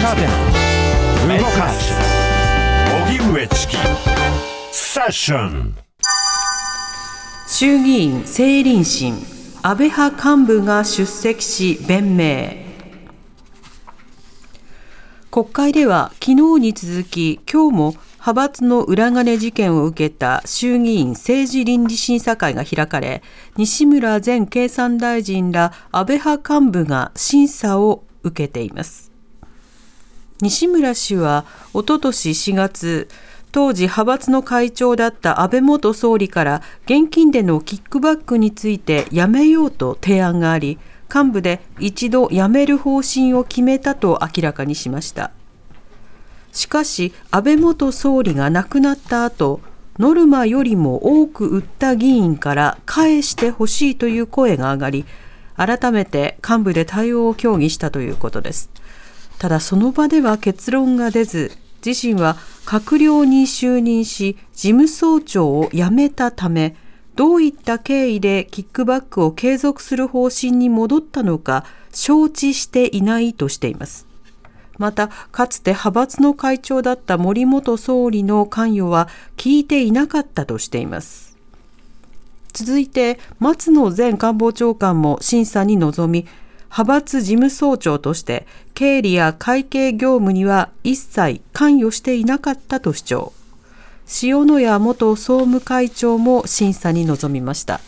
若手動かす。荻上チキ。セッション。衆議院政倫審。安倍派幹部が出席し弁明。国会では昨日に続き今日も派閥の裏金事件を受けた衆議院政治倫理審査会が開かれ西村前経産大臣ら安倍派幹部が審査を受けています西村氏はおととし4月当時派閥の会長だった安倍元総理から現金でのキックバックについてやめようと提案があり幹部で一度辞める方針を決めたと明らかにしました。しかし安倍元総理が亡くなった後ノルマよりも多く売った議員から返してほしいという声が上がり改めて幹部で対応を協議したということです。ただその場では結論が出ず自身は閣僚に就任し事務総長を辞めたためどういった経緯でキックバックを継続する方針に戻ったのか承知していないとしています。またかつて派閥の会長だった森元総理の関与は聞いていなかったとしています。続いて松野前官房長官も審査に臨み派閥事務総長として経理や会計業務には一切関与していなかったと主張。塩谷元総務会長も審査に臨みました。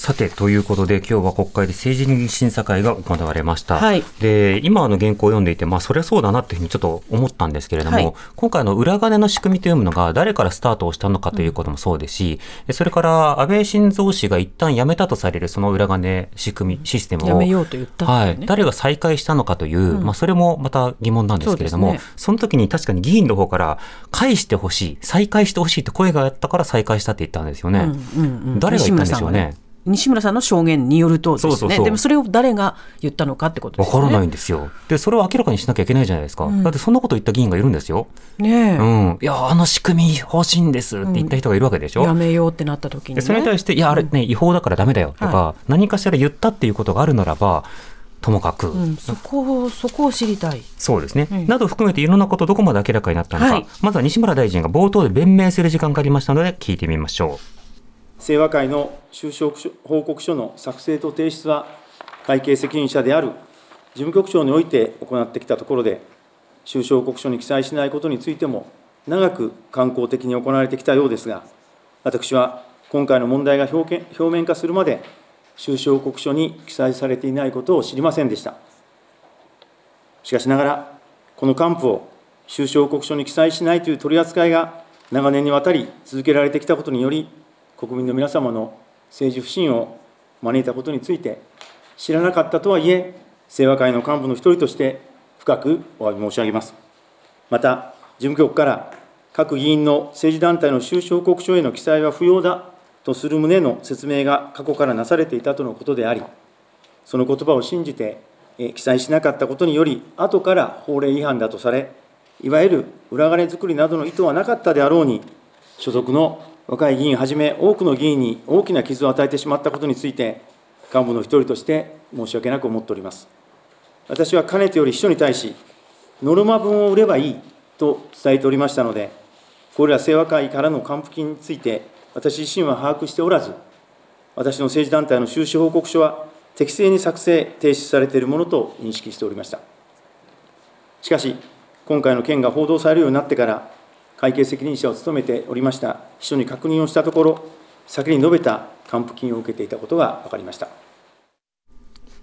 さて、ということで、今日は国会で政治審査会が行われました。はい、で、今の原稿を読んでいて、まあ、そりゃそうだなっていうふうにちょっと思ったんですけれども、はい、今回の裏金の仕組みというのが誰からスタートをしたのかということもそうですし、うん、それから安倍晋三氏が一旦辞めたとされるその裏金仕組み、システムを、めようと言った、ね、はい、誰が再開したのかという、うん、まあ、それもまた疑問なんですけれども、そ、ね,、の時に確かに議員の方から返してほしい、再開してほしいって声があったから再開したって言ったんですよね。うんうんうん、誰が言ったんでしょうね。西村さんの証言によるとですね。そうそうそう。でもそれを誰が言ったのかってことですね。わからないんですよ。でそれを明らかにしなきゃいけないじゃないですか、うん、だってそんなこと言った議員がいるんですよ。ねうん、いやあの仕組み欲しいんですって言った人がいるわけでしょ、うん、やめようってなった時に、ね、それに対していやあれね、違法だからダメだよとか、はい、何かしら言ったっていうことがあるならばともかく、うん、そこそこを知りたい。そうですね、うん、など含めていろんなことどこまで明らかになったのか、はい、まずは西村大臣が冒頭で弁明する時間がありましたので聞いてみましょう清和会の収支報告書の作成と提出は、会計責任者である事務局長において行ってきたところで、収支報告書に記載しないことについても、長く観光的に行われてきたようですが、私は今回の問題が表面化するまで、収支報告書に記載されていないことを知りませんでした。しかしながら、この還付を収支報告書に記載しないという取り扱いが長年にわたり続けられてきたことにより、国民の皆様の政治不信を招いたことについて、知らなかったとはいえ、清和会の幹部の一人として、深くお詫び申し上げます。また、事務局から各議員の政治団体の収支報告書への記載は不要だとする旨の説明が過去からなされていたとのことであり、その言葉を信じて、記載しなかったことにより、後から法令違反だとされ、いわゆる裏金作りなどの意図はなかったであろうに、所属の若い議員はじめ、多くの議員に大きな傷を与えてしまったことについて、幹部の一人として申し訳なく思っております。私はかねてより秘書に対し、ノルマ分を売ればいいと伝えておりましたので、これら清和会からの還付金について、私自身は把握しておらず、私の政治団体の収支報告書は適正に作成、提出されているものと認識しておりました。しかし、今回の件が報道されるようになってから、会計責任者を務めておりました秘書に確認をしたところ、先に述べた還付金を受けていたことが分かりました。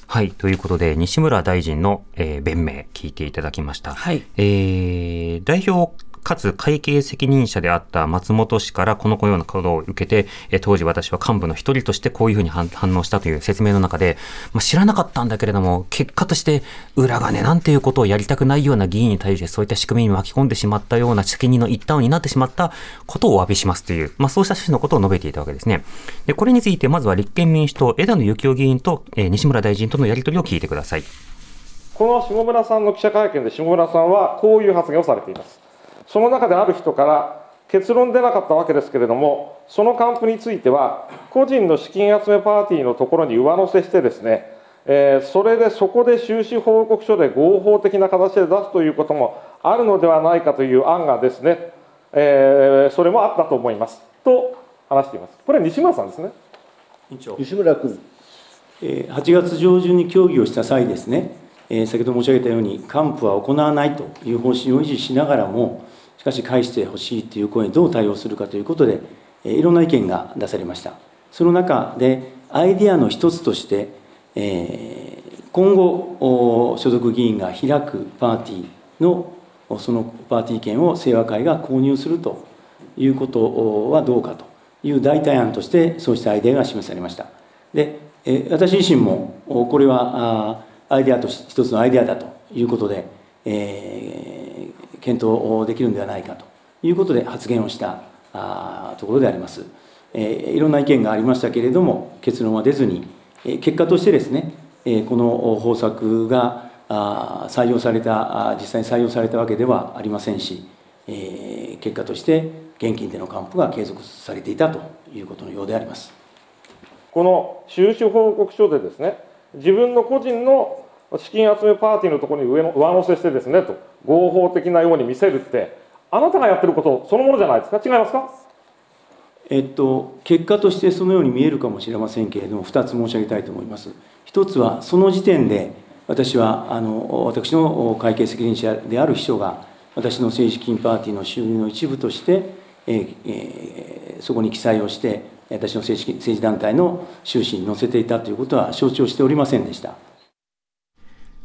はい。ということで、西村大臣の、えー、弁明、聞いていただきました。はい。えー、代表かつ会計責任者であった松本氏からこのようなことを受けて、え当時私は幹部の一人としてこういうふうに反応したという説明の中で、まあ、知らなかったんだけれども、結果として裏金なんていうことをやりたくないような議員に対してそういった仕組みに巻き込んでしまったような責任の一端を担ってしまったことをお詫びしますという、まあ、そうした趣旨のことを述べていたわけですね。で、これについてまずは立憲民主党枝野幸男議員と、え西村大臣とのやり取りを聞いてください。この下村さんの記者会見で下村さんはこういう発言をされています。その中である人から結論出なかったわけですけれども、その還付については、個人の資金集めパーティーのところに上乗せしてですね、えーそれでそこで収支報告書で合法的な形で出すということもあるのではないかという案がですね、えーそれもあったと思いますと話しています。これ西村さんですね。委員長西村君。8月上旬に協議をした際ですね、先ほど申し上げたように、還付は行わないという方針を維持しながらも、しかし返してほしいという声にどう対応するかということで、いろんな意見が出されました。その中で、アイデアの一つとして、え今後、所属議員が開くパーティーの、そのパーティー券を清和会が購入するということはどうかという代替案として、そうしたアイデアが示されました。で、え私自身もこれはアイデアとし一つのアイデアだということで、えー検討できるんではないかということで発言をしたあところであります。えーいろんな意見がありましたけれども結論は出ずに、えー結果としてですね、えーこの方策があ採用されたあ実際に採用されたわけではありませんし、えー結果として現金での還付が継続されていたということのようであります。この収支報告書でですね、自分の個人の資金集めパーティーのところに上の上乗せしてですねと、合法的なように見せるって、あなたがやってることそのものじゃないですか、違いますか？えっと、結果としてそのように見えるかもしれませんけれども、2つ申し上げたいと思います。一つは、その時点で、私は、あの私の会計責任者である秘書が、私の政治金パーティーの収入の一部として、えーえーそこに記載をして、私の政治政治団体の収支に載せていたということは承知をしておりませんでした。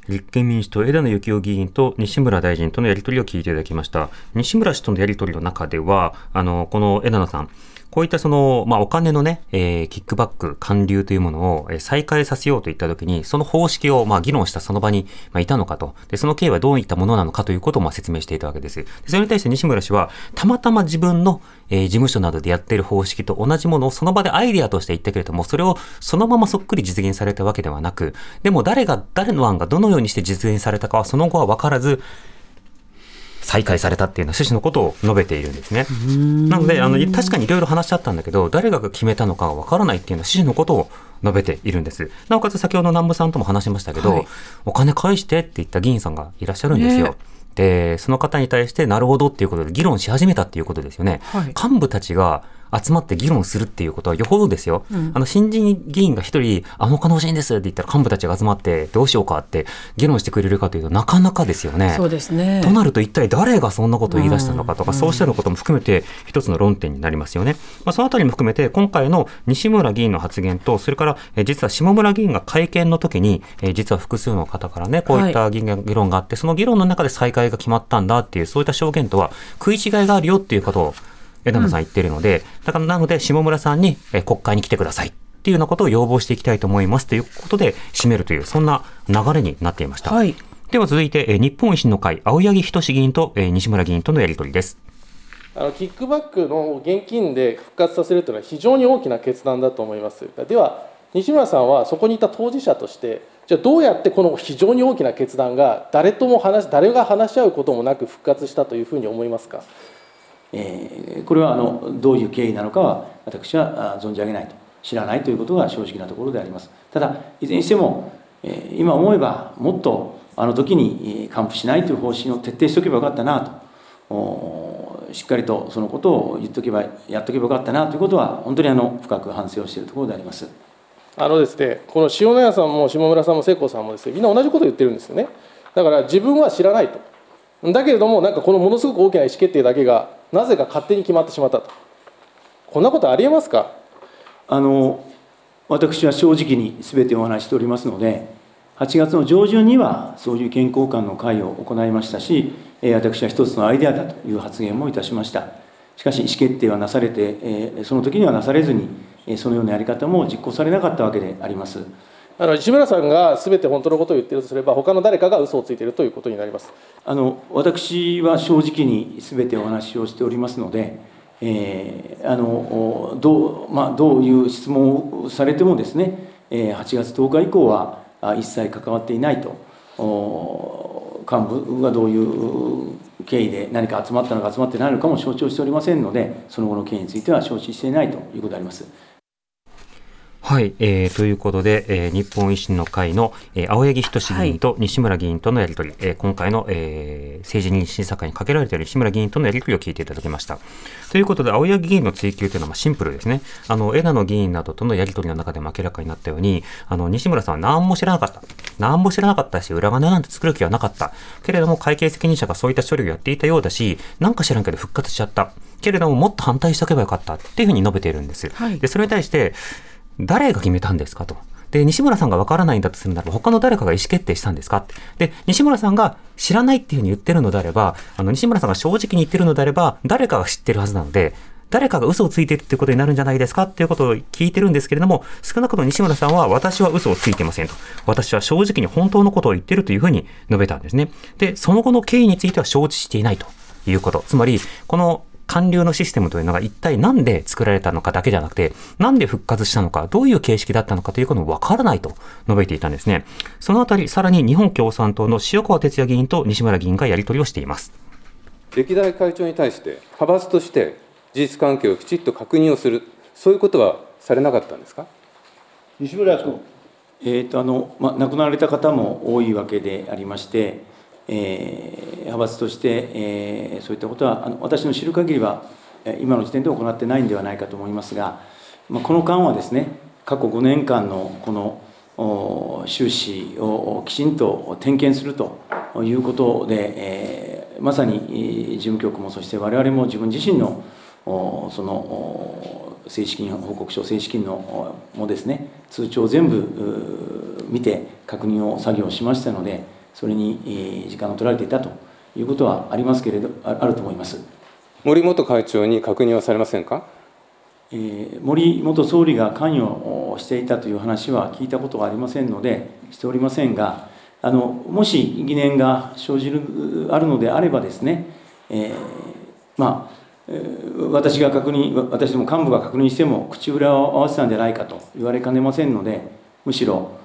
立憲民主党枝野幸男議員と西村大臣とのやり取りを聞いていただきました。西村氏とのやり取りの中では、あの、この枝野さん、こういったその、まあ、お金のね、えーキックバック、還流というものを、再開させようといったときに、その方式を、まあ、議論したその場に、まあ、いたのかと。で、その経緯はどういったものなのかということを、まあ、説明していたわけです。でそれに対して西村氏は、たまたま自分の、えー事務所などでやっている方式と同じものをその場でアイディアとして言ったけれども、それをそのままそっくり実現されたわけではなく、でも誰が、誰の案がどのようにして実現されたかはその後は分からず、再開されたっていうような趣旨のことを述べているんですね。なので、あの、確かにいろいろ話し合ったんだけど、誰が決めたのかが分からないっていうような趣旨のことを述べているんです。なおかつ先ほど南部さんとも話しましたけど、はいお金返してって言った議員さんがいらっしゃるんですよ。ねで、その方に対してなるほどっていうことで議論し始めたっていうことですよね。はい幹部たちが集まって議論するっていうことはよほどですよ。あの、新人議員が一人、あのお金欲しいんですって言ったら幹部たちが集まってどうしようかって議論してくれるかというとなかなかですよね。そうですね。となると一体誰がそんなことを言い出したのかとか、そうしたようなことも含めて一つの論点になりますよね。まあ、そのあたりも含めて今回の西村議員の発言と、それからえー実は下村議員が会見の時に、えー実は複数の方からね、こういった議論議論があって、その議論の中で再開が決まったんだっていう、そういった証言とは食い違いがあるよっていうことを枝野さん言ってるので、だからなので下村さんに、えー国会に来てください。っていうようなことを要望していきたいと思いますということで締めるという、そんな流れになっていました。はい。では続いて、えー日本維新の会、青柳仁議員と、えー西村議員とのやり取りです。あのキックバックの現金で復活させるというのは非常に大きな決断だと思います。では西村さんはそこにいた当事者としてじゃあどうやってこの非常に大きな決断が誰とも話誰が話し合うこともなく復活したというふうに思いますか？えこれはあのどういう経緯なのかは私は存じ上げないと知らないということが正直なところでありますただいずれにしても、え今思えばもっとあの時に還付しないという方針を徹底しておけばよかったなとしっかりとそのことを言っとけばやっとけばよかったなということは本当にあの深く反省をしているところでありますあのですね、この塩谷さんも下村さんも世耕さんもですねみんな同じことを言ってるんですよね。だから自分は知らないと。だけれどもなんかこのものすごく大きな意思決定だけがなぜか勝手に決まってしまったと。こんなことありえますか？あの私は正直に全てお話ししておりますので、8月の上旬にはそういう健康観の会を行いましたし、私は一つのアイデアだという発言もいたしました。しかし、意思決定はなされて、その時にはなされずに、そのようなやり方も実行されなかったわけであります。あの西村さんがすべて本当のことを言っているとすれば他の誰かが嘘をついているということになります。あの私は正直に全てお話をしておりますので、えーあのどうまあ、どういう質問をされてもですね、8月10日以降は一切関わっていないと幹部がどういう経緯で何か集まったのか集まってないのかも承知をしておりませんのでその後の経緯については承知していないということであります。はい、えーということで、えー日本維新の会の、えー青柳仁議員と西村議員とのやり取り、えー今回の、えー政治認審査会にかけられている西村議員とのやり取りを聞いていただきました。ということで、青柳議員の追及というのはまあシンプルですね。あの、枝野議員などとのやり取りの中でも明らかになったように、あの、西村さんは何も知らなかった。何も知らなかったし、裏金なんて作る気はなかった。けれども、会計責任者がそういった処理をやっていたようだし、なんか知らんけど復活しちゃった。けれども、もっと反対しておけばよかったっていうふうに述べているんです。はいで、それに対して、誰が決めたんですかと。で、西村さんがわからないんだとするならば、他の誰かが意思決定したんですかって。で、西村さんが知らないっていうふうに言ってるのであれば、あの、西村さんが正直に言ってるのであれば、誰かが知ってるはずなので、誰かが嘘をついてるってことになるんじゃないですかっていうことを聞いてるんですけれども、少なくとも西村さんは、私は嘘をついてませんと。私は正直に本当のことを言ってるというふうに述べたんですね。で、その後の経緯については承知していないということ。つまり、この官僚のシステムというのが一体なんで作られたのかだけじゃなくて、なんで復活したのか、どういう形式だったのかということもわからないと述べていたんですね。そのあたり、さらに日本共産党の塩川哲也議員と西村議員がやり取りをしています。歴代会長に対して、派閥として事実関係をきちっと確認をする、そういうことはされなかったんですか？西村君。えーとあのま、亡くなられた方も多いわけでありまして、えー派閥として、えーそういったことはあの私の知る限りは、今の時点で行ってないんではないかと思いますが、まあ、この間はですね、過去5年間のこの収支をきちんと点検するということで、えーまさに事務局もそして我々も自分自身のその正式金報告書正式金のもですね通帳を全部見て確認を作業しましたのでそれにえー時間を取られていたということはありますけれどああると思います。森元会長に確認はされませんか？えー森元総理が関与をしていたという話は聞いたことがありませんのでしておりませんがあのもし疑念が生じるあるのであればですね、えーまあえー私が確認わ私ども幹部が確認しても口裏を合わせたんじゃないかと言われかねませんのでむしろお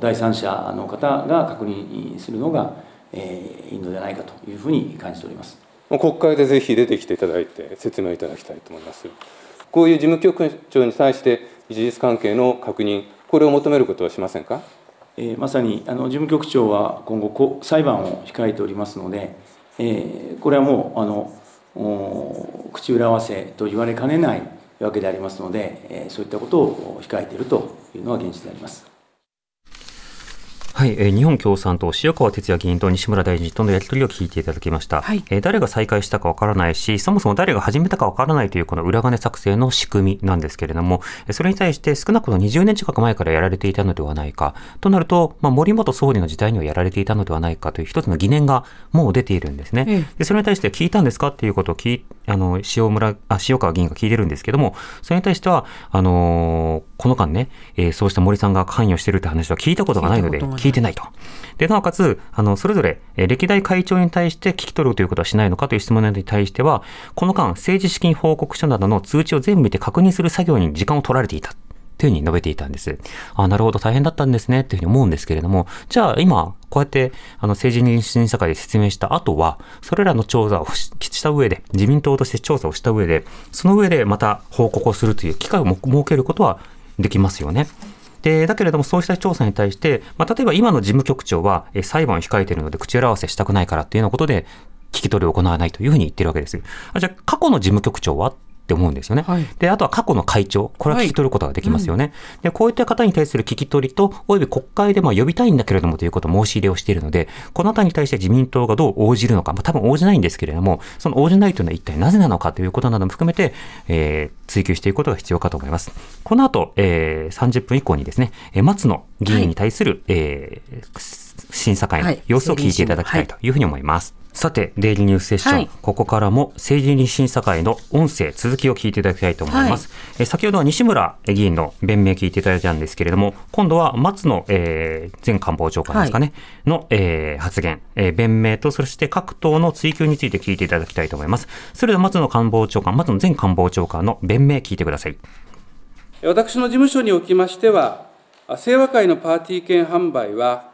第三者の方が確認するのが、えーいいのではないかというふうに感じております。国会でぜひ出てきていただいて説明いただきたいと思います。こういう事務局長に対して事実関係の確認、これを求めることはしませんか？えーまさにあの事務局長は今後裁判を控えておりますので、えーこれはもうあのお口裏合わせと言われかねないわけでありますので、えーそういったことを控えているというのは現実であります。はい、えー日本共産党、塩川哲也議員と西村大臣とのやり取りを聞いていただきました。はいえー誰が再開したかわからないし、そもそも誰が始めたかわからないというこの裏金作成の仕組みなんですけれども、えーそれに対して少なくとも20年近く前からやられていたのではないか。となると、まあ、森元総理の時代にはやられていたのではないかという一つの疑念がもう出ているんですね。ええで、それに対して聞いたんですかっていうことを聞い、あの、塩村、あ、塩川議員が聞いてるんですけども、それに対しては、あのーこの間ね、えーそうした森さんが関与してるって話は聞いたことがないので、聞いてないと。で、なおかつ、あの、それぞれ、えー歴代会長に対して聞き取るということはしないのかという質問に対しては、この間、政治資金報告書などの通知を全部見て確認する作業に時間を取られていた。というふうに述べていたんです。あなるほど、大変だったんですね、っていうふうに思うんですけれども、じゃあ今、こうやって、あの、政治認審査会で説明した後は、それらの調査をした上で、自民党として調査をした上で、その上でまた報告をするという機会を設けることはできますよね。で、だけれども、そうした調査に対して、まあ、例えば今の事務局長は、え裁判を控えているので、口裏合わせしたくないからっていうようなことで、聞き取りを行わないというふうに言ってるわけです。あじゃあ、過去の事務局長はって思うんですよね。はいで、あとは過去の会長、これは聞き取ることができますよね。で、こういった方に対する聞き取りと、および国会でまあ呼びたいんだけれどもということを申し入れをしているので、このあたりに対して自民党がどう応じるのか、まあ多分応じないんですけれども、その応じないというのは一体なぜなのかということなども含めて、えー追求していくことが必要かと思います。この後、えー30分以降にですね、えー松野議員に対する、えー審査会の様子を聞いていただきたいというふうに思います。さて、デイリーニュースセッション、はい。ここからも政治審査会の音声、続きを聞いていただきたいと思います。えー先ほどは西村議員の弁明聞いていただいたんですけれども、今度は松野、えー前官房長官ですかね、の、えー発言、えー弁明と、そして各党の追及について聞いていただきたいと思います。それでは松野官房長官、松野前官房長官の弁明聞いてください。私の事務所におきましては、清和会のパーティー券販売は、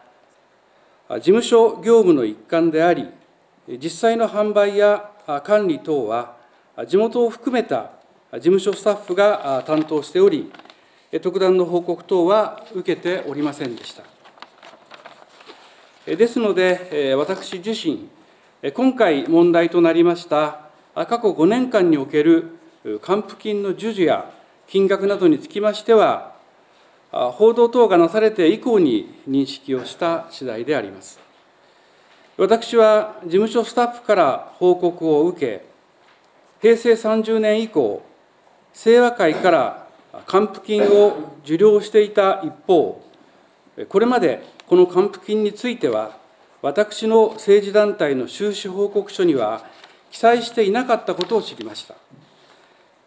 事務所業務の一環であり、実際の販売や管理等は、地元を含めた事務所スタッフが担当しており、特段の報告等は受けておりませんでした。ですので、私自身、今回問題となりました過去5年間における還付金の授受や金額などにつきましては、報道等がなされて以降に認識をした次第であります。私は事務所スタッフから報告を受け、平成30年以降、清和会から還付金を受領していた一方、これまでこの還付金については、私の政治団体の収支報告書には記載していなかったことを知りました。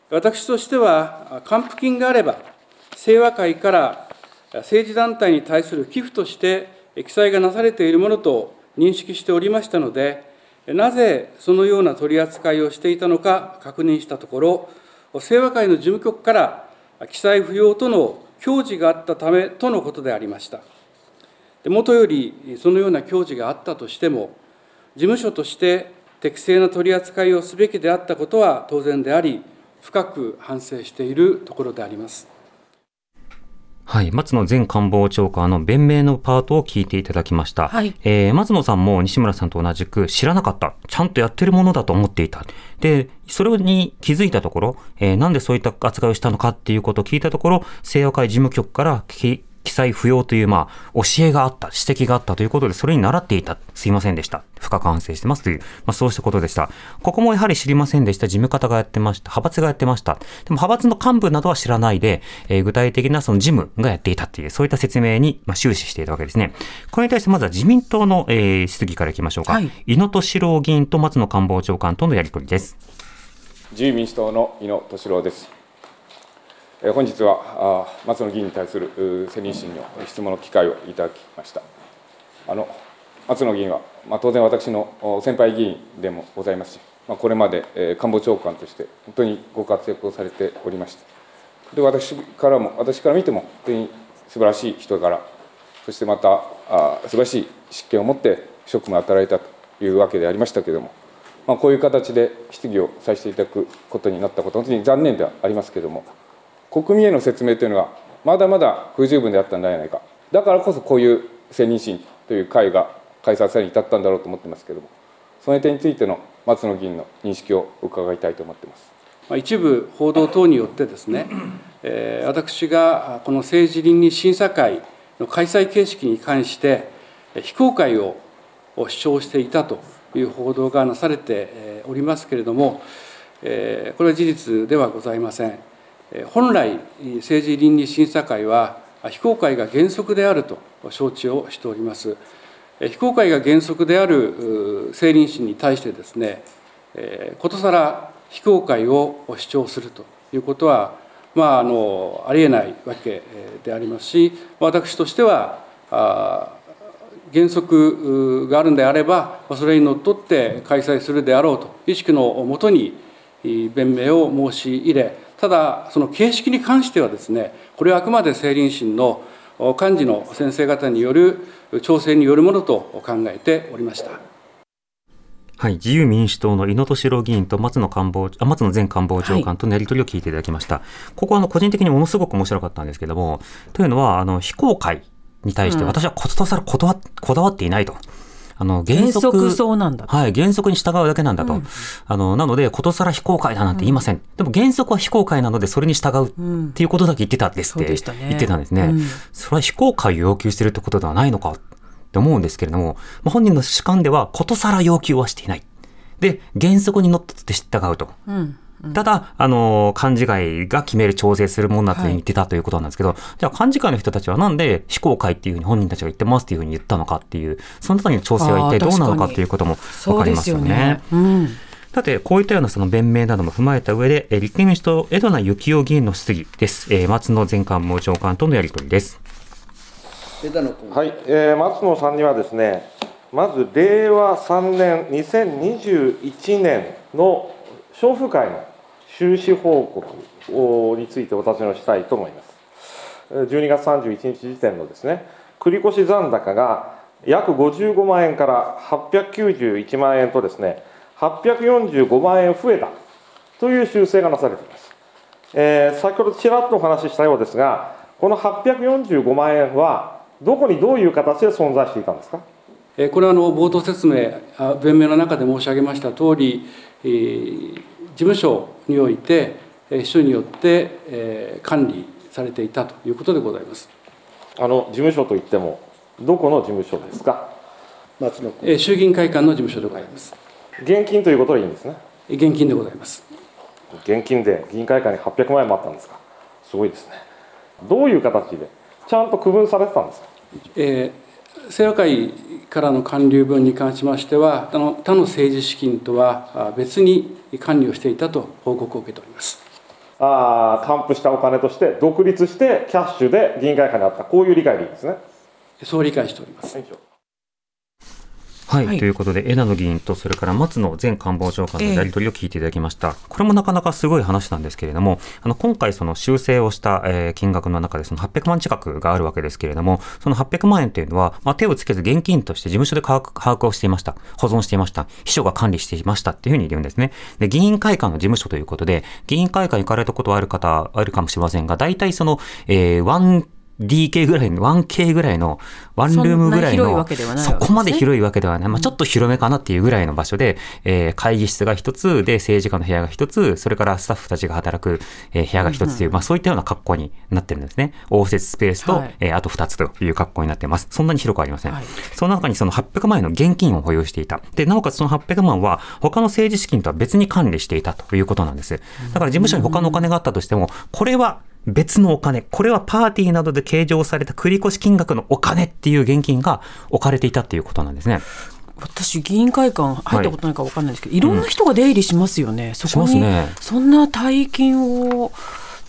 私としては、還付金があれば、清和会から政治団体に対する寄付として記載がなされているものと認識しておりましたので、なぜそのような取り扱いをしていたのか確認したところ、清和会の事務局から記載不要との教示があったためとのことでありました。もとよりそのような教示があったとしても、事務所として適正な取り扱いをすべきであったことは当然であり、深く反省しているところであります。はい。松野前官房長官の弁明のパートを聞いていただきました。はい。えー、松野さんも西村さんと同じく知らなかった。ちゃんとやってるものだと思っていた。で、それに気づいたところ、えー、なんでそういった扱いをしたのかっていうことを聞いたところ、清和会事務局から記載不要という、まあ、教えがあった、指摘があったということで、それに習っていた。すいませんでした。深く反省してますという、まあ、そうしたことでした。ここもやはり知りませんでした。事務方がやってました。派閥がやってました。でも派閥の幹部などは知らないで、えー、具体的なその事務がやっていたという、そういった説明に、まあ、終始していたわけですね。これに対してまずは自民党の、えー、質疑からいきましょうか。はい、井野俊郎議員と松野官房長官とのやり取りです。自由民主党の井野俊郎です。本日は松野議員に対する責任審の質問の機会をいただきました。あの松野議員は、まあ、当然私の先輩議員でもございますし、まあ、これまで官房長官として本当にご活躍をされておりました。で私からも私から見ても本当に素晴らしい人柄、そしてまたあ素晴らしい執権を持って職務を与えたというわけでありましたけれども、まあ、こういう形で質疑をさせていただくことになったこと本当に残念ではありますけれども。国民への説明というのはまだまだ不十分であったんではないかだからこそこういう選任審という会が開催されに至ったんだろうと思ってますけれどもその点についての松野議員の認識を伺いたいと思ってます一部報道等によってですね、えー、私がこの政治倫理審査会の開催形式に関して非公開を主張していたという報道がなされておりますけれども、えー、これは事実ではございません。本来政治倫理審査会は非公開が原則であると承知をしております。非公開が原則である政倫審に対してですねことさら非公開を主張するということはまあ、あのありえないわけでありますし私としては原則があるんであればそれにのっとって開催するであろうと意識のもとに弁明を申し入れただその形式に関してはですねこれはあくまで政倫審の幹事の先生方による調整によるものと考えておりました。はい、自由民主党の井野俊郎議員と松野官房あ松野前官房長官とのやり取りを聞いていただきました。はい、ここはあの個人的にものすごく面白かったんですけども、というのはあの非公開に対して私はことさらこだわっていないと。あの原則原則なんだはい、原則に従うだけなんだと。うん、あのなので、ことさら非公開だなんて言いません。うん、でも原則は非公開なので、それに従うっていうことだけ言ってたんですって、言ってたんですね。うん、それは非公開を要求してるってことではないのかって思うんですけれども、まあ、本人の主観ではことさら要求はしていない。で、原則にのっとって従うと。うんただ、あの、幹事会が決める、調整するものだと言ってたということなんですけど、はい、じゃあ幹事会の人たちはなんで非公開っていうふうに本人たちが言ってますっていうふうに言ったのかっていう、そのあたりの調整は一体どうなのかっていうこともわかりますよね。さて、こういったようなその弁明なども踏まえた上で、立憲民主党、江戸名幸雄議員の質疑です。えー、松野前官房長官とのやり取りです。はい、えー、松野さんにはですね、まず令和3年、2021年の商風会の収支報告についてお尋ねをしたいと思います。12月31日時点のですね、繰越残高が約55万円から891万円とですね、845万円増えたという修正がなされています。えー、先ほどちらっとお話ししたようですが、この845万円は、どこにどういう形で存在していたんですか？これはあの冒頭説明、弁明の中で申し上げました通り、事務所において、秘書によって管理されていたということでございますあの事務所といっても、どこの事務所ですか？松野衆議院会館の事務所でございます。現金ということでいいんですね？現金でございます。現金で議員会館に800万円もあったんですか？すごいですね。どういう形で、ちゃんと区分されてたんですか？えー、清和会からの還流分に関しましては、他の他の政治資金とは別に管理をしていたと報告を受けております。ああ、還付したお金として独立してキャッシュで議員会館にあった、こういう理解でいいですね。そう理解しております。はい、はい、ということで、枝野議員と、それから松野前官房長官のやり取りを聞いていただきました。えー、これもなかなかすごい話なんですけれども、あの、今回その修正をした、えー、金額の中でその800万近くがあるわけですけれども、その800万円というのは、まあ、手をつけず現金として事務所で把握をしていました。保存していました。秘書が管理していましたっていうふうに言うんですね。で、議員会館の事務所ということで、議員会館に行かれたことはある方、あるかもしれませんが、大体その、えー、ワン DK ぐらいの、1K ぐらいの、ワンルームぐらいの、そこまで広いわけではない。まあ、ちょっと広めかなっていうぐらいの場所で、えー、会議室が一つで、政治家の部屋が一つ、それからスタッフたちが働く、えー、部屋が一つという、まあ、そういったような格好になってるんですね。応接スペースと、はい、えー、あと二つという格好になっています。そんなに広くありません。はい、その中にその800万円の現金を保有していた。で、なおかつその800万は、他の政治資金とは別に管理していたということなんです。だから事務所に他のお金があったとしても、これは、別のお金、これはパーティーなどで計上された繰越金額のお金っていう現金が置かれていたっていうことなんですね。私議員会館入ったことないか分かんないですけど、はい、いろんな人が出入りしますよね、うん、そこに、ね、そんな大金を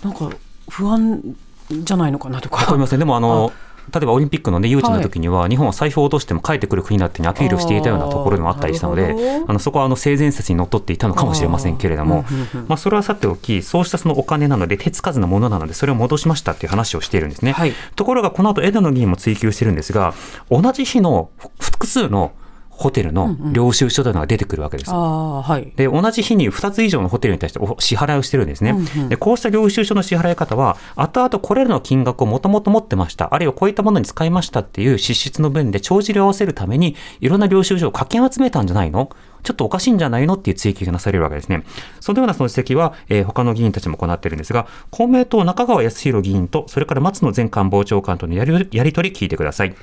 なんか不安じゃないのかなとか。わかりません。でもあの例えばオリンピックの、ね、誘致の時には、日本は財布を落としても帰ってくる国だってにアピールしていたようなところでもあったりしたので、あのそこはあの性善説にのっとっていたのかもしれませんけれども、まあ、それはさておき、そうしたそのお金なので、手つかずのものなので、それを戻しましたっていう話をしているんですね。はい、ところが、この後枝野議員も追及してるんですが、同じ日の複数のホテルの領収書というのが出てくるわけです。うんうんはい、で同じ日に2つ以上のホテルに対して支払いをしてるんですね。うんうん、でこうした領収書の支払い方は、後々これらの金額をもともと持ってました、あるいはこういったものに使いましたっていう支出の分で帳尻を合わせるために、いろんな領収書をかき集めたんじゃないの？ちょっとおかしいんじゃないの？っていう追及がなされるわけですね。そのようなその指摘は、えー、他の議員たちも行っているんですが、公明党中川康弘議員と、それから松野前官房長官とのやりやり取り聞いてください。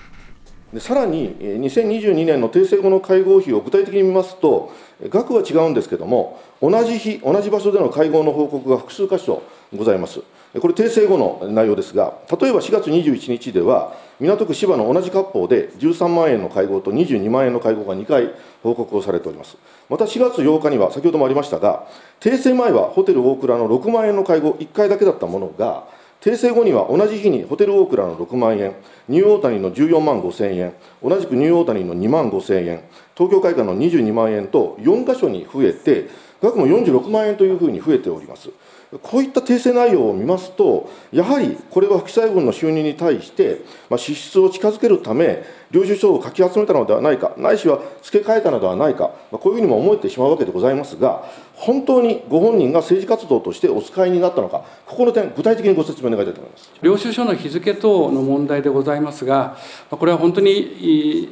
でさらに、2022年の訂正後の会合費を具体的に見ますと、額は違うんですけれども、同じ日、同じ場所での会合の報告が複数箇所ございます。これ、訂正後の内容ですが、例えば4月21日では、港区芝の同じ割烹で13万円の会合と22万円の会合が2回報告をされております。また4月8日には、先ほどもありましたが、訂正前はホテル大倉の6万円の会合1回だけだったものが、訂正後には同じ日にホテルオークラの6万円、ニューオータニの14万5千円、同じくニューオータニの2万5千円、東京会館の22万円と4箇所に増えて、額も46万円というふうに増えております。こういった訂正内容を見ますと、やはりこれは不記載分の収入に対して、まあ、支出を近づけるため、領収書を書き集めたのではないか、ないしは付け替えたのではないか、まあ、こういうふうにも思えてしまうわけでございますが、本当にご本人が政治活動としてお使いになったのか、ここの点、具体的にご説明願いたいと思います。領収書の日付等の問題でございますが、これは本当に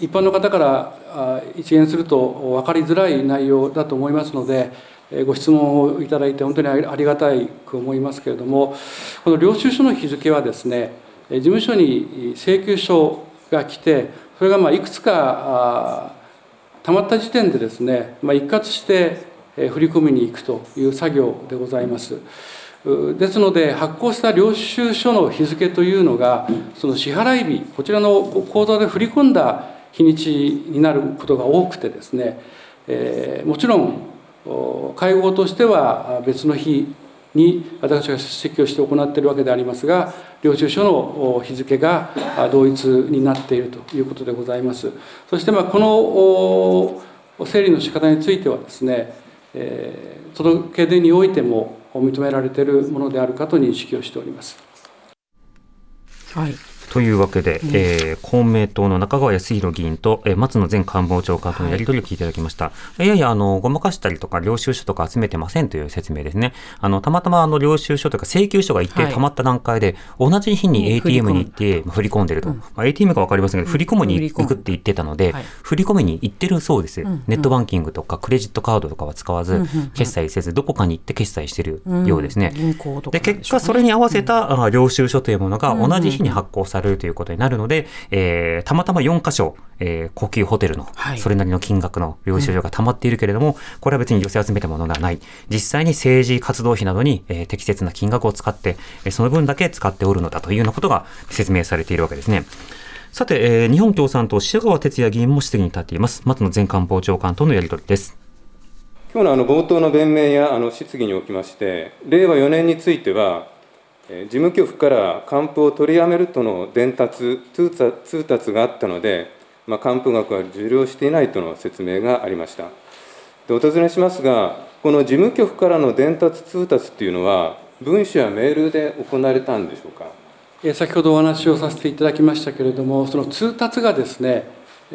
一般の方から一見すると分かりづらい内容だと思いますので、ご質問をいただいて本当にありがたいく思いますけれどもこの領収書の日付はですね事務所に請求書が来てそれがまいくつかたまった時点でですね、まあ、一括して振り込みに行くという作業でございます。ですので発行した領収書の日付というのがその支払い日こちらの口座で振り込んだ日にちになることが多くてですね、えー、もちろん会合としては別の日に私が出席をして行っているわけでありますが領収書の日付が同一になっているということでございますそしてまこの整理の仕方についてはですね、届け出においても認められているものであるかと認識をしております。はいというわけで、うん、えー、公明党の中川康弘議員と、えー、松野前官房長官とのやり取りを聞いていただきました。はい、いやいや、あの、ごまかしたりとか、領収書とか集めてませんという説明ですね。あの、たまたま、あの、領収書とか請求書が一定たまった段階で、はい、同じ日に ATM に行って振り込んでると。うん、まあ、ATM かわかりませんけど、振り込むに行くって言ってたので、振り込みに行ってるそうです。ネットバンキングとかクレジットカードとかは使わず、決済せず、どこかに行って決済してるようですね。で、結果、それに合わせた、領収書というものが同じ日に発行されるということになるので、えー、たまたま4箇所、えー、高級ホテルの、それなりの金額の領収書が溜まっているけれども、これは別に寄せ集めたものではない。実際に政治活動費などに、えー、適切な金額を使って、えその分だけ使っておるのだというようなことが説明されているわけですね。さて、えー、日本共産党、塩川哲也議員も質疑に立っています。松野前官房長官とのやり取りです。今日のあの冒頭の弁明やあの質疑におきまして、令和4年については、事務局から還付を取りやめるとの伝達、通達があったので、まあ、還付額は受領していないとの説明がありました。でお尋ねしますが、この事務局からの伝達、通達というのは、文書やメールで行われたんでしょうか？先ほどお話をさせていただきましたけれども、その通達がですね、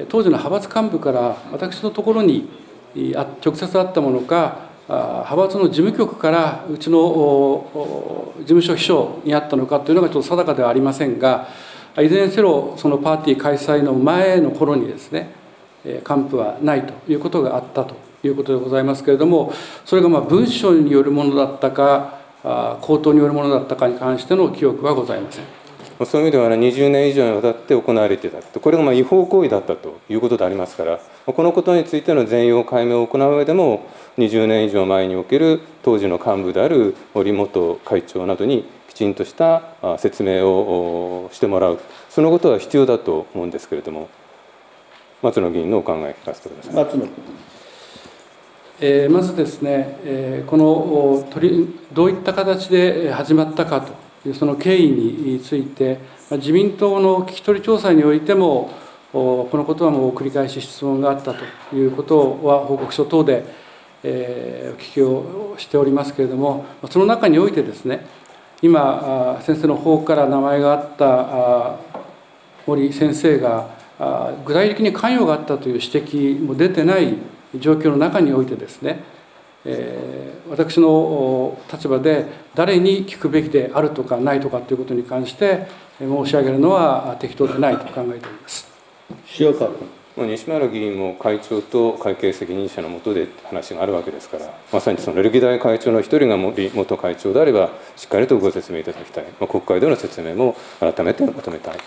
当時の派閥幹部から私のところに直接あったものか、派閥の事務局からうちの事務所秘書にあったのかというのがちょっと定かではありませんがいずれにせよそのパーティー開催の前の頃にですね還付はないということがあったということでございますけれどもそれがまあ文書によるものだったか口頭によるものだったかに関しての記憶はございません。そういう意味では20年以上にわたって行われていたこれがまあ違法行為だったということでありますからこのことについての全容解明を行う上でも20年以上前における当時の幹部である森元会長などにきちんとした説明をしてもらう。そのことは必要だと思うんですけれども松野議員のお考え聞かせてください。松野。え、まずですね、え、このどういった形で始まったかと。その経緯について自民党の聞き取り調査においてもこのことはもう繰り返し質問があったということは報告書等で、お聞きをしておりますけれどもその中においてですね今先生の方から名前があった森先生が具体的に関与があったという指摘も出てない状況の中においてですね、え、私の立場で誰に聞くべきであるとかないとかということに関して申し上げるのは適当でないと考えております。塩川君西村議員も会長と会計責任者のもとで話があるわけですからまさにその歴代会長の一人が元会長であればしっかりとご説明いただきたい、まあ、国会での説明も改めて求めたい。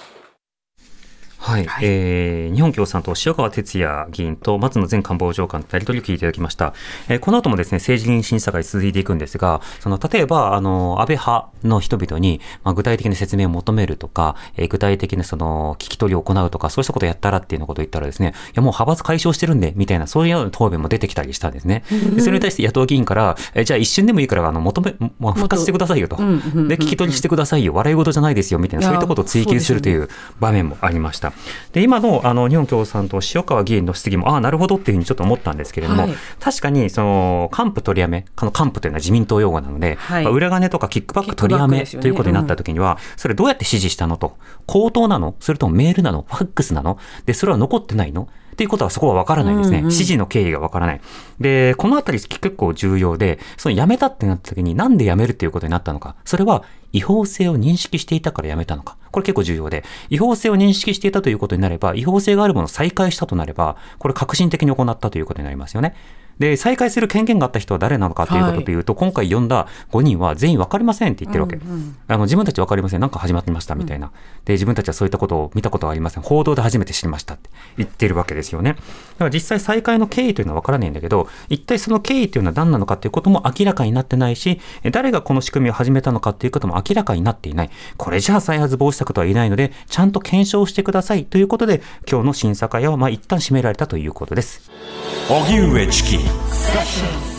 はい、はい、えー、日本共産党塩川哲也議員と松野前官房長官とやり取りを聞いていただきました。えー、この後もですね、政治審査会続いていくんですが、その例えば、あの、安倍派の人々に、まあ、具体的な説明を求めるとか、えー、具体的なその、聞き取りを行うとか、そうしたことをやったらっていうのことを言ったらですね、いや、もう派閥解消してるんで、みたいな、そういうような答弁も出てきたりしたんですね。でそれに対して野党議員から、えー、じゃあ一瞬でもいいから、あの、求め、まあ、復活してくださいよと。で、聞き取りしてくださいよ。笑い事じゃないですよ、みたいな、そういったことを追求するという場面もありました。で、今のあの日本共産党、塩川議員の質疑も、ああ、なるほどっていうふうにちょっと思ったんですけれども、はい、確かにその還付取りやめ、この還付というのは自民党用語なので、はい、裏金とかキックバック取りやめ、ね、ということになったときには、それどうやって指示したのと、口頭なの？それともメールなの？ファックスなの？で、それは残ってないの？っていうことはそこは分からないですね。指示の経緯が分からない。で、このあたり結構重要で、その辞めたってなった時になんで辞めるっていうことになったのか。それは違法性を認識していたから辞めたのか。これ結構重要で、違法性を認識していたということになれば、違法性があるものを再開したとなれば、これ革新的に行ったということになりますよね。で、再開する権限があった人は誰なのかということでいうと、はい、今回呼んだ5人は全員分かりませんって言ってるわけ。うんうん、あの自分たち分かりません。なんか始まってましたみたいな、うん、で、自分たちはそういったことを見たことはありません。報道で初めて知りましたって言ってるわけですよね。だから実際再開の経緯というのは分からないんだけど、一体その経緯というのは何なのかということも明らかになってないし、誰がこの仕組みを始めたのかということも明らかになっていない。これじゃあ再発防止策とは言えないので、ちゃんと検証してくださいということで、今日の審査会はまあ一旦締められたということです。荻上チキ Sessions.